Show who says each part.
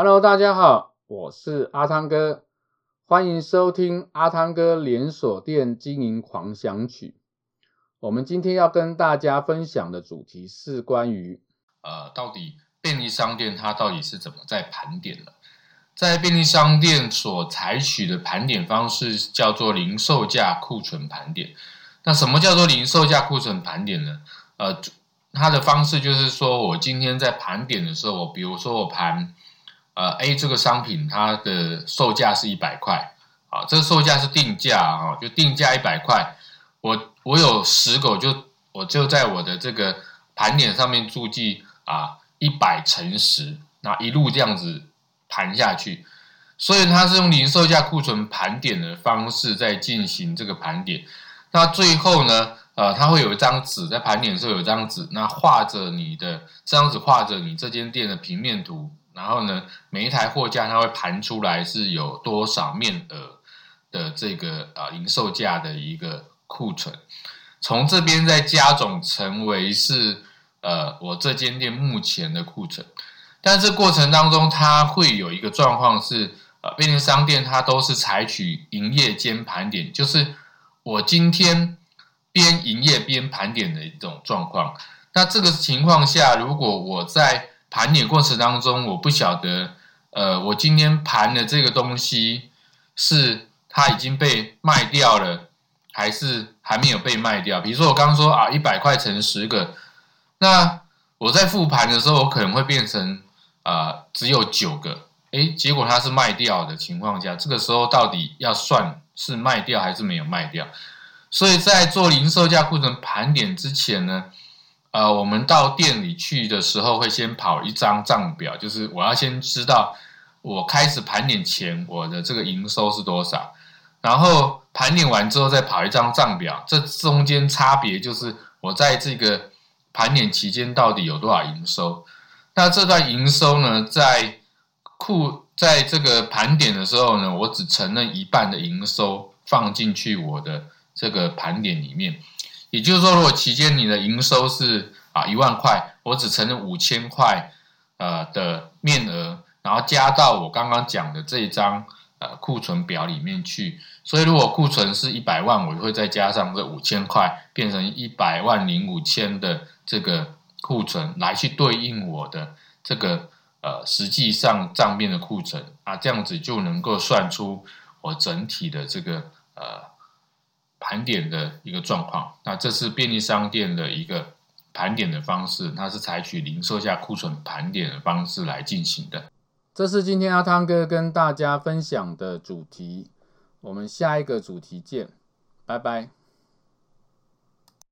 Speaker 1: Hello，大家好，我是阿汤哥，欢迎收听阿汤哥连锁店经营狂想曲。我们今天要跟大家分享的主题是关于，
Speaker 2: 呃，到底便利商店它到底是怎么在盘点的？在便利商店所采取的盘点方式叫做零售价库存盘点。那什么叫做零售价库存盘点呢？呃，它的方式就是说我今天在盘点的时候，我比如说我盘。呃，A 这个商品它的售价是一百块，啊，这个售价是定价啊，就定价一百块。我我有十个，就我就在我的这个盘点上面注记啊，一百乘十，那一路这样子盘下去。所以它是用零售价库存盘点的方式在进行这个盘点。那最后呢，呃，它会有一张纸，在盘点的时候有张纸，那画着你的这张纸画着你这间店的平面图。然后呢，每一台货架它会盘出来是有多少面额的这个啊零售价的一个库存，从这边再加总成为是呃我这间店目前的库存。但这过程当中，它会有一个状况是，呃，便利商店它都是采取营业间盘点，就是我今天边营业边盘点的一种状况。那这个情况下，如果我在盘点过程当中，我不晓得，呃，我今天盘的这个东西是它已经被卖掉了，还是还没有被卖掉？比如说我刚刚说啊，一百块乘十个，那我在复盘的时候，我可能会变成啊、只有九个，诶，结果它是卖掉的情况下，这个时候到底要算是卖掉还是没有卖掉？所以在做零售价库存盘点之前呢，呃，我们到店里去的时候，会先跑一张账表，就是我要先知道我开始盘点前我的这个营收是多少，然后盘点完之后再跑一张账表，这中间差别就是我在这个盘点期间到底有多少营收。那这段营收呢，在库在这个盘点的时候呢，我只承认一半的营收放进去我的这个盘点里面。也就是说，如果期间你的营收是啊一万块，我只承认五千块呃的面额，然后加到我刚刚讲的这一张呃库存表里面去。所以如果库存是一百万，我就会再加上这五千块，变成一百万零五千的这个库存来去对应我的这个呃实际上账面的库存啊，这样子就能够算出我整体的这个呃。盘点的一个状况，那这是便利商店的一个盘点的方式，它是采取零售价库存盘点的方式来进行的。
Speaker 1: 这是今天阿汤哥跟大家分享的主题，我们下一个主题见，拜拜。